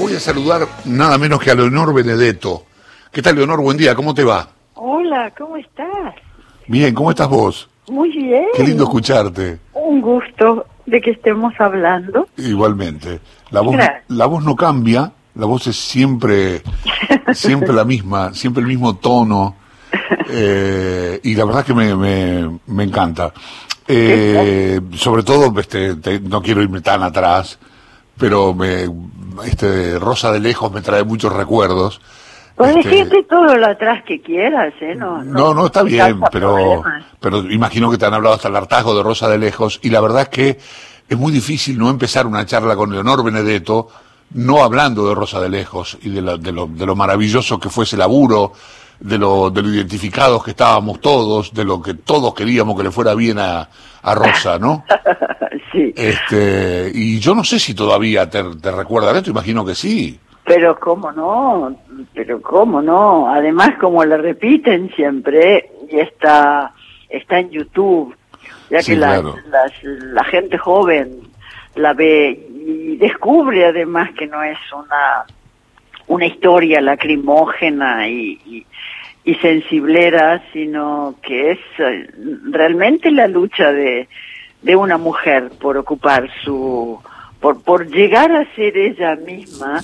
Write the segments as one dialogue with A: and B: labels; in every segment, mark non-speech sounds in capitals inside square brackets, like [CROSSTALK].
A: voy a saludar nada menos que a Leonor Benedetto. ¿Qué tal, Leonor? Buen día, ¿cómo te va?
B: Hola, ¿cómo estás?
A: Bien, ¿cómo estás vos?
B: Muy bien.
A: Qué lindo escucharte.
B: Un gusto de que estemos hablando.
A: Igualmente. La voz,
B: Gracias.
A: la voz no cambia, la voz es siempre, [LAUGHS] siempre la misma, siempre el mismo tono. eh, y la verdad que me, me, me encanta. Eh, sobre todo, este, te- no quiero irme tan atrás, pero me, este, Rosa de Lejos me trae muchos recuerdos.
B: Puedes
A: Este,
B: decirte todo lo atrás que quieras, ¿eh? No,
A: No, no, está
B: me
A: bien, pero,
B: problemas.
A: pero imagino que te han hablado hasta el hartazgo de Rosa de Lejos, y la verdad es que es muy difícil no empezar una charla con Leonor Benedetto no hablando de Rosa de Lejos y de, la- de lo, de lo maravilloso que fue ese laburo, de lo, de lo identificados que estábamos todos, de lo que todos queríamos que le fuera bien a, a Rosa, ¿no? [LAUGHS]
B: sí,
A: Este, y yo no sé si todavía te, te recuerdan esto, imagino que sí.
B: pero cómo no, pero cómo no. Además, como le repiten siempre, y está, está en YouTube, ya
A: Sí,
B: que la,
A: claro.
B: las- la gente joven la ve y descubre además que no es una una historia lacrimógena y, y, y sensiblera, sino que es eh, realmente la lucha de, de una mujer por ocupar su, por, por llegar a ser ella misma,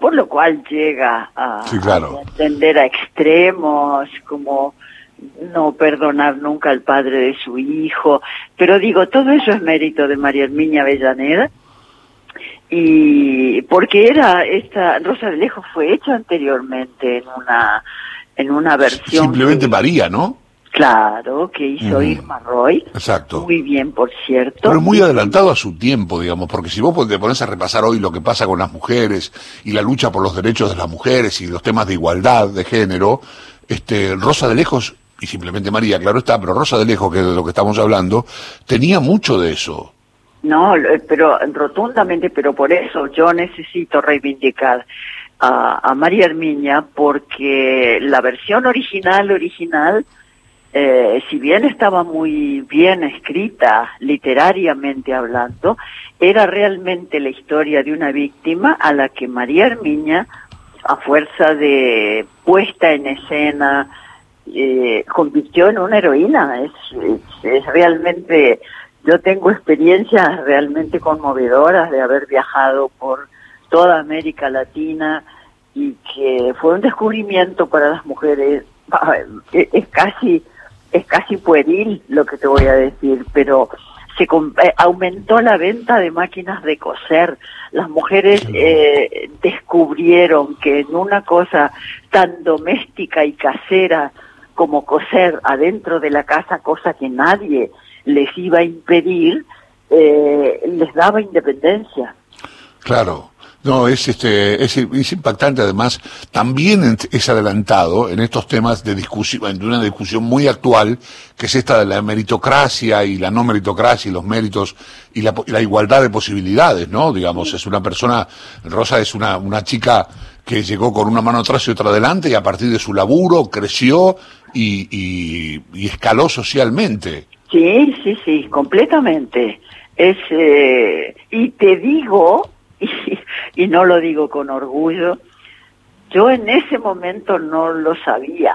B: por lo cual llega a,
A: Sí, claro.
B: a tender a extremos como no perdonar nunca al padre de su hijo, pero digo, todo eso es mérito de María Herminia Avellaneda, y porque era esta Rosa de Lejos fue hecha anteriormente en una en una versión
A: Simplemente
B: que-
A: María, ¿no?
B: Claro que hizo
A: Ujú.
B: Irma Roy
A: Exacto.
B: muy bien por cierto
A: Pero muy adelantado a su tiempo, digamos, porque si vos te pones a repasar hoy lo que pasa con las mujeres y la lucha por los derechos de las mujeres y los temas de igualdad de género, este, Rosa de Lejos, y simplemente María, claro está, pero Rosa de Lejos, que es de lo que estamos hablando, tenía mucho de eso.
B: no pero rotundamente pero por eso yo necesito reivindicar a, a María Herminia porque la versión original original eh, si bien estaba muy bien escrita literariamente hablando, era realmente la historia de una víctima a la que María Herminia, a fuerza de puesta en escena, eh, convirtió en una heroína. Es, es, realmente, yo tengo experiencias realmente conmovedoras de haber viajado por toda América Latina y que fue un descubrimiento para las mujeres. [LAUGHS] Es es casi es casi pueril lo que te voy a decir, pero se eh, aumentó la venta de máquinas de coser. Las mujeres eh, descubrieron que en una cosa tan doméstica y casera como coser adentro de la casa, cosa que nadie les iba a impedir, eh, les daba independencia.
A: Claro. No, es este, es, impactante además, también es adelantado en estos temas de discusión, de una discusión muy actual, que es esta de la meritocracia y la no meritocracia y los méritos y la, y la igualdad de posibilidades, ¿no? Digamos, es una persona, Rosa es una, una chica que llegó con una mano atrás y otra adelante y a partir de su laburo creció y, y, y escaló socialmente.
B: Sí, sí, sí, completamente. Es eh, y te digo [LAUGHS] y, y no lo digo con orgullo. Yo en ese momento no lo sabía,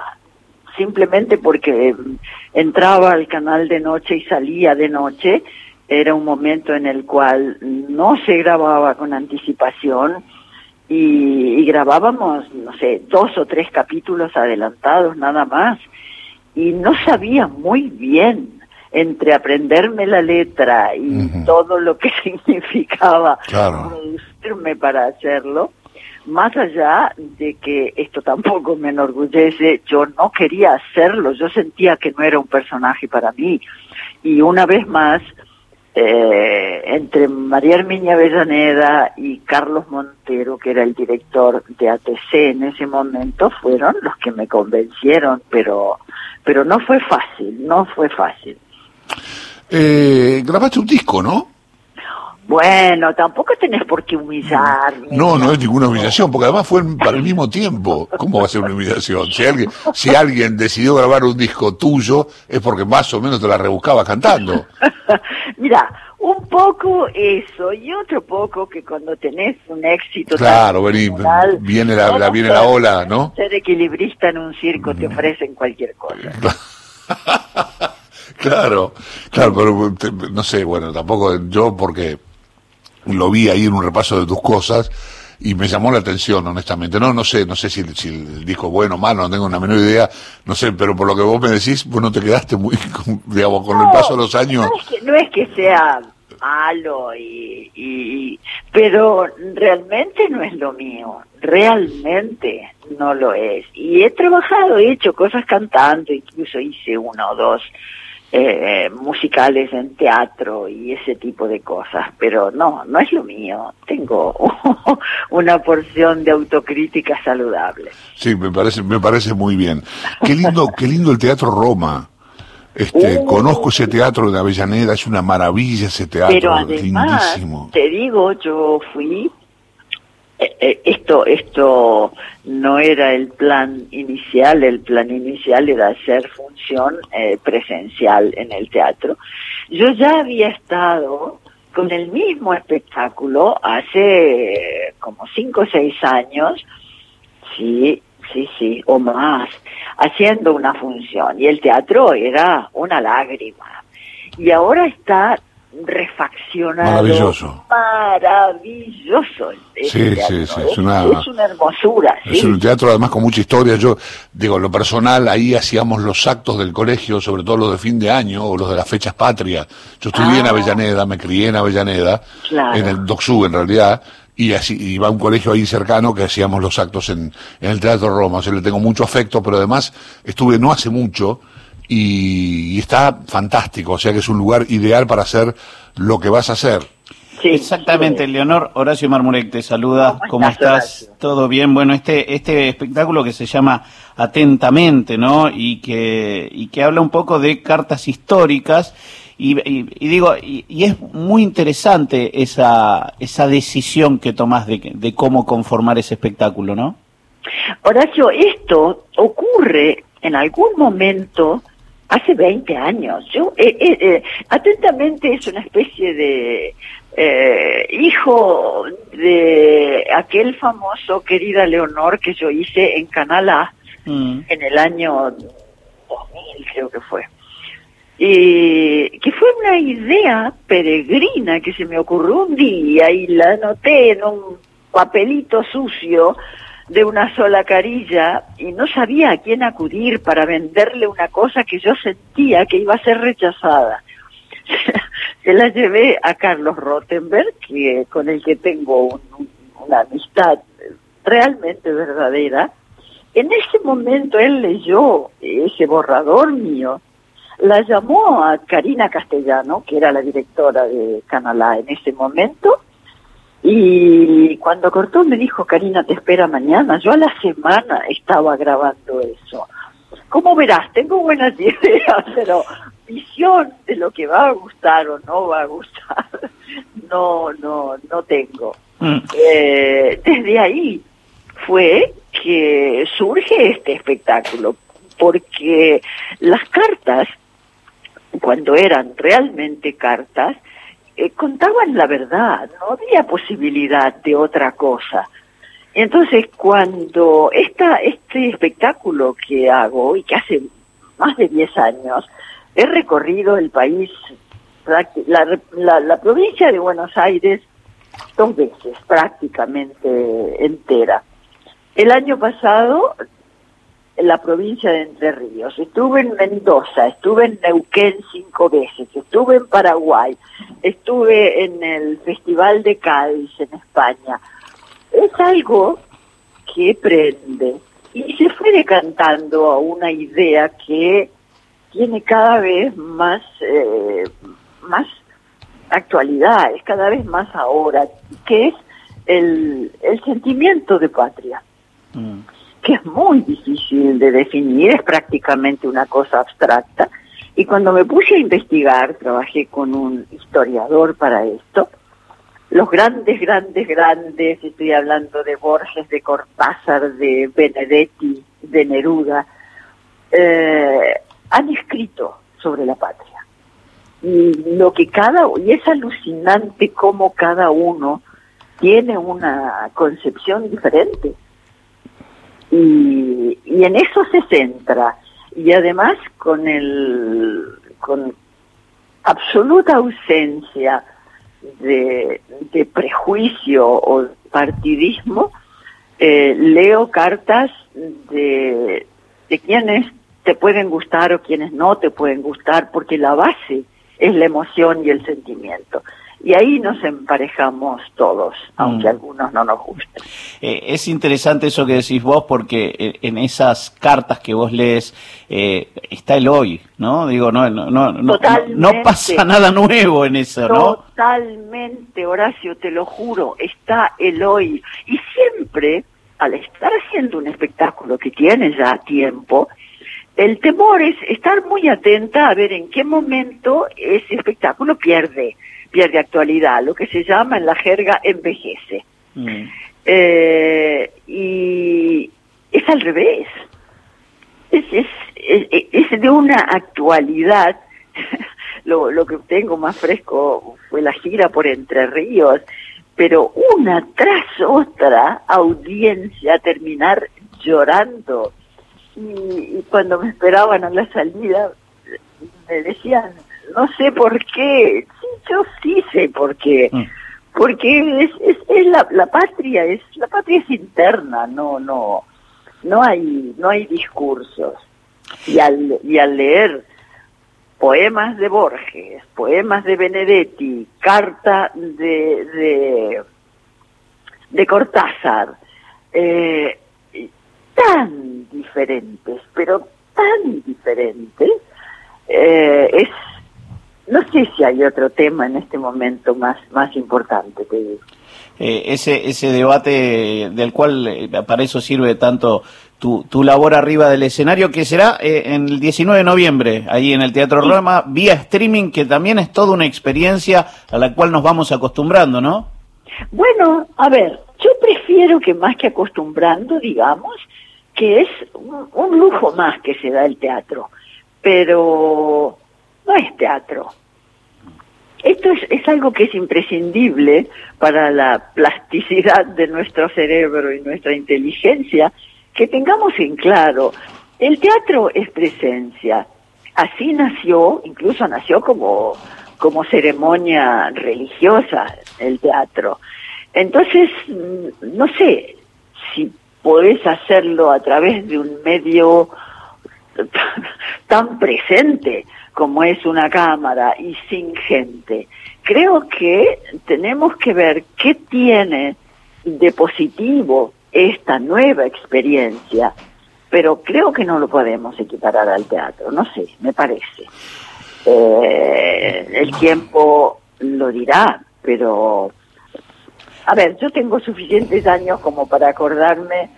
B: simplemente porque mm, entraba al canal de noche y salía de noche. Era un momento en el cual no se grababa con anticipación y, y grabábamos, no sé, dos o tres capítulos adelantados nada más y no sabía muy bien entre aprenderme la letra y todo lo que [LAUGHS] significaba
A: Claro.
B: Para hacerlo, más allá de que esto [LAUGHS] tampoco me enorgullece, yo no quería hacerlo, yo sentía que no era un personaje para mí. Y una vez más, eh, entre María Herminia Avellaneda y Carlos Montero, que era el director de ATC en ese momento, fueron los que me convencieron, pero, pero no fue fácil, no fue fácil.
A: Eh, grabaste un disco, ¿no?
B: Bueno, tampoco tenés por qué humillarme.
A: No, no es ninguna humillación, porque además fue para el mismo tiempo. ¿Cómo va a ser una humillación? Si alguien, si alguien decidió grabar un disco tuyo, es porque más o menos te la rebuscaba cantando. [LAUGHS]
B: Mira, un poco eso y otro poco que cuando tenés un éxito
A: claro vení, viene la, la viene la ola no
B: ser equilibrista en un circo te ofrecen cualquier cosa [LAUGHS]
A: claro claro pero no sé bueno tampoco yo porque lo vi ahí en un repaso de tus cosas y me llamó la atención, honestamente. No, no sé, no sé si, si el disco bueno o malo, no tengo una menor idea, no sé, pero por lo que vos me decís, vos no te quedaste muy, [LAUGHS] digamos, con el paso de los años.
B: No es que, no es que sea malo y, y, pero realmente no es lo mío, realmente no lo es. Y he trabajado, he hecho cosas cantando, incluso hice uno o dos eh, musicales en teatro y ese tipo de cosas, pero no, no es lo mío. Tengo [LAUGHS] una porción de autocrítica saludable.
A: Sí, me parece, me parece muy bien. Qué lindo, qué lindo el Teatro Roma. Este, uh. conozco ese teatro de Avellaneda, es una maravilla ese teatro, pero además, lindísimo.
B: Te digo, yo fui esto esto no era el plan inicial el plan inicial era hacer función eh, presencial en el teatro. Yo ya había estado con el mismo espectáculo hace como cinco o seis años sí sí sí o más haciendo una función. Y el teatro era una lágrima. Y ahora está refaccionado.
A: Maravilloso.
B: Maravilloso.
A: Sí, sí, sí,
B: es, una, hermosura.
A: Es un teatro además con mucha historia. Yo digo, lo personal, ahí hacíamos los actos del colegio, sobre todo los de fin de año o los de las fechas patrias. Yo estudié en ah. Avellaneda, me crié en Avellaneda, en el Docsú en realidad, y así iba a un colegio ahí cercano que hacíamos los actos en, en el Teatro Roma. O sea, le tengo mucho afecto, pero además estuve no hace mucho y, está fantástico, o sea que es un lugar ideal para hacer lo que vas a hacer.
C: Sí, Exactamente, Leonor Horacio Marmurek te saluda. ¿Cómo, estás? ¿Todo bien? Bueno, este este espectáculo que se llama Atentamente, ¿no? Y que y que habla un poco de cartas históricas y, digo y, es muy interesante esa esa decisión que tomás de, de cómo conformar ese espectáculo, ¿no?
B: Horacio, esto ocurre en algún momento hace 20 años. Yo, eh, eh, eh, atentamente es una especie de eh, hijo de aquel famoso querida Leonor que yo hice en Canal A mm. en el año 2000, creo que fue. Y que fue una idea peregrina que se me ocurrió un día y la anoté en un papelito sucio de una sola carilla y no sabía a quién acudir para venderle una cosa que yo sentía que iba a ser rechazada. [LAUGHS] Se la llevé a Carlos Rottenberg, que, con el que tengo una amistad realmente verdadera. En ese momento él leyó ese borrador mío, la llamó a Karina Castellano, que era la directora de Canalá en ese momento, y cuando cortó me dijo, Karina, te espera mañana. Yo a la semana estaba grabando eso. Como verás, tengo buenas [LAUGHS] ideas, pero visión de lo que va a gustar o no va a gustar, [LAUGHS] no, no, no tengo. Mm. Eh, desde ahí fue que surge este espectáculo, porque las cartas, cuando eran realmente cartas, eh, contaban la verdad, no había posibilidad de otra cosa. Entonces, cuando esta, este espectáculo que hago y que hace más de 10 años, he recorrido el país, la, la, la provincia de Buenos Aires, dos veces prácticamente entera. El año pasado en la provincia de Entre Ríos, estuve en Mendoza, estuve en Neuquén cinco veces, estuve en Paraguay, estuve en el Festival de Cádiz en España. Es algo que prende y se fue decantando a una idea que tiene cada vez más, eh, más actualidad, es cada vez más ahora, que es el, el sentimiento de patria. Mm que es muy difícil de definir, es prácticamente una cosa abstracta. Y cuando me puse a investigar, trabajé con un historiador para esto, los grandes, grandes, grandes, estoy hablando de Borges, de Cortázar, de Benedetti, de Neruda, eh, han escrito sobre la patria. Y lo que cada, y es alucinante cómo cada uno tiene una concepción diferente. Y, en eso se centra. Y además con el, con absoluta ausencia de, de prejuicio o partidismo, eh, leo cartas de, de quienes te pueden gustar o quienes no te pueden gustar, porque la base es la emoción y el sentimiento. Y ahí nos emparejamos todos, aunque mm. algunos no nos gusten.
C: Eh, es interesante eso que decís vos, porque eh, en esas cartas que vos lees eh, está el hoy, ¿no? Digo, no, no, no, no, no, pasa nada nuevo en eso, ¿no?
B: Totalmente, Horacio, te lo juro, está el hoy. Y siempre, al estar haciendo un espectáculo que tiene ya tiempo, el temor es estar muy atenta a ver en qué momento ese espectáculo pierde, pierde actualidad, lo que se llama en la jerga envejece. Mm. Eh, y es al revés. Es, es, es, de una actualidad. [LAUGHS] lo, lo que tengo más fresco fue la gira por Entre Ríos, pero una tras otra audiencia terminar llorando y, cuando me esperaban a la salida me decían, no sé por qué, sí, yo sí sé por qué, mm. porque es, es, es la, la, patria, es la patria es interna, no, no, no hay, no hay discursos. Y al, y al leer poemas de Borges, poemas de Benedetti, carta de, de, de Cortázar, eh, tan diferentes, pero tan diferentes, eh, es, no sé si hay otro tema en este momento más, más importante, te digo.
C: Eh, ese, ese debate del cual eh, para eso sirve tanto tu, tu labor arriba del escenario, que será en el 19 de noviembre, ahí en el Teatro Roma, vía streaming, que también es toda una experiencia a la cual nos vamos acostumbrando, ¿no?
B: Bueno, a ver, yo prefiero que más que acostumbrando, digamos, que es un, lujo más que se da el teatro, pero no es teatro. Esto es, es, algo que es imprescindible para la plasticidad de nuestro cerebro y nuestra inteligencia, que tengamos en claro, el teatro es presencia. Así nació, incluso nació como, como ceremonia religiosa el teatro. Entonces, mm, no sé si podés hacerlo a través de un medio [LAUGHS] tan presente como es una cámara y sin gente. Creo que tenemos que ver qué tiene de positivo esta nueva experiencia, pero creo que no lo podemos equiparar al teatro, no sé, me parece. Eh, el tiempo lo dirá, pero a ver, yo tengo suficientes años como para acordarme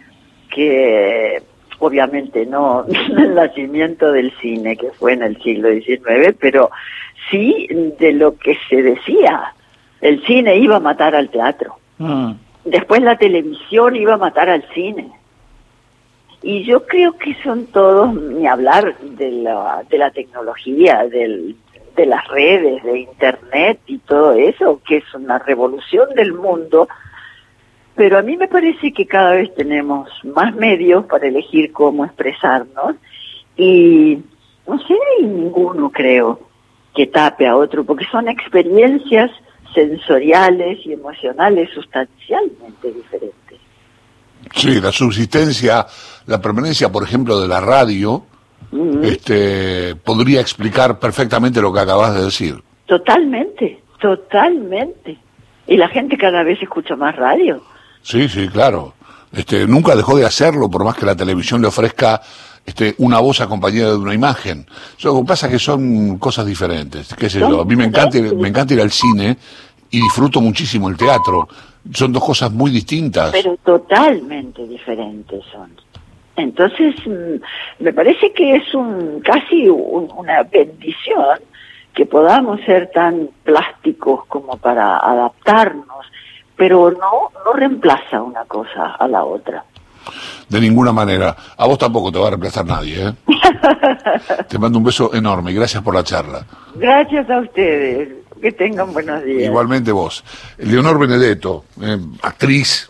B: que obviamente no [LAUGHS] el nacimiento del cine, que fue en el siglo XIX, pero sí de lo que se decía. El cine iba a matar al teatro. Mm. Después la televisión iba a matar al cine. Y yo creo que son todos, ni hablar de la, de la tecnología, del, de las redes, de Internet y todo eso, que es una revolución del mundo, pero a mí me parece que cada vez tenemos más medios para elegir cómo expresarnos y no sé, hay ninguno creo que tape a otro, porque son experiencias sensoriales y emocionales sustancialmente diferentes.
A: Sí, la subsistencia, la permanencia, por ejemplo, de la radio, este, podría explicar perfectamente lo que acabas de decir.
B: Totalmente, totalmente. Y la gente cada vez escucha más radio.
A: Sí, sí, claro. Este, nunca dejó de hacerlo, por más que la televisión le ofrezca este, una voz acompañada de una imagen. Lo que pasa es que son cosas diferentes. ¿Qué sé yo? A mí me encanta, me encanta ir al cine y disfruto muchísimo el teatro. Son dos cosas muy distintas.
B: Pero totalmente diferentes son. Entonces, mm, me parece que es un casi una bendición que podamos ser tan plásticos como para adaptarnos, pero no, no reemplaza una cosa a la otra.
A: De ninguna manera. A vos tampoco te va a reemplazar nadie. ¿eh? [LAUGHS] te mando un beso enorme y gracias por la charla.
B: Gracias a ustedes. Que tengan buenos días.
A: Igualmente vos. Leonor Benedetto, eh, actriz,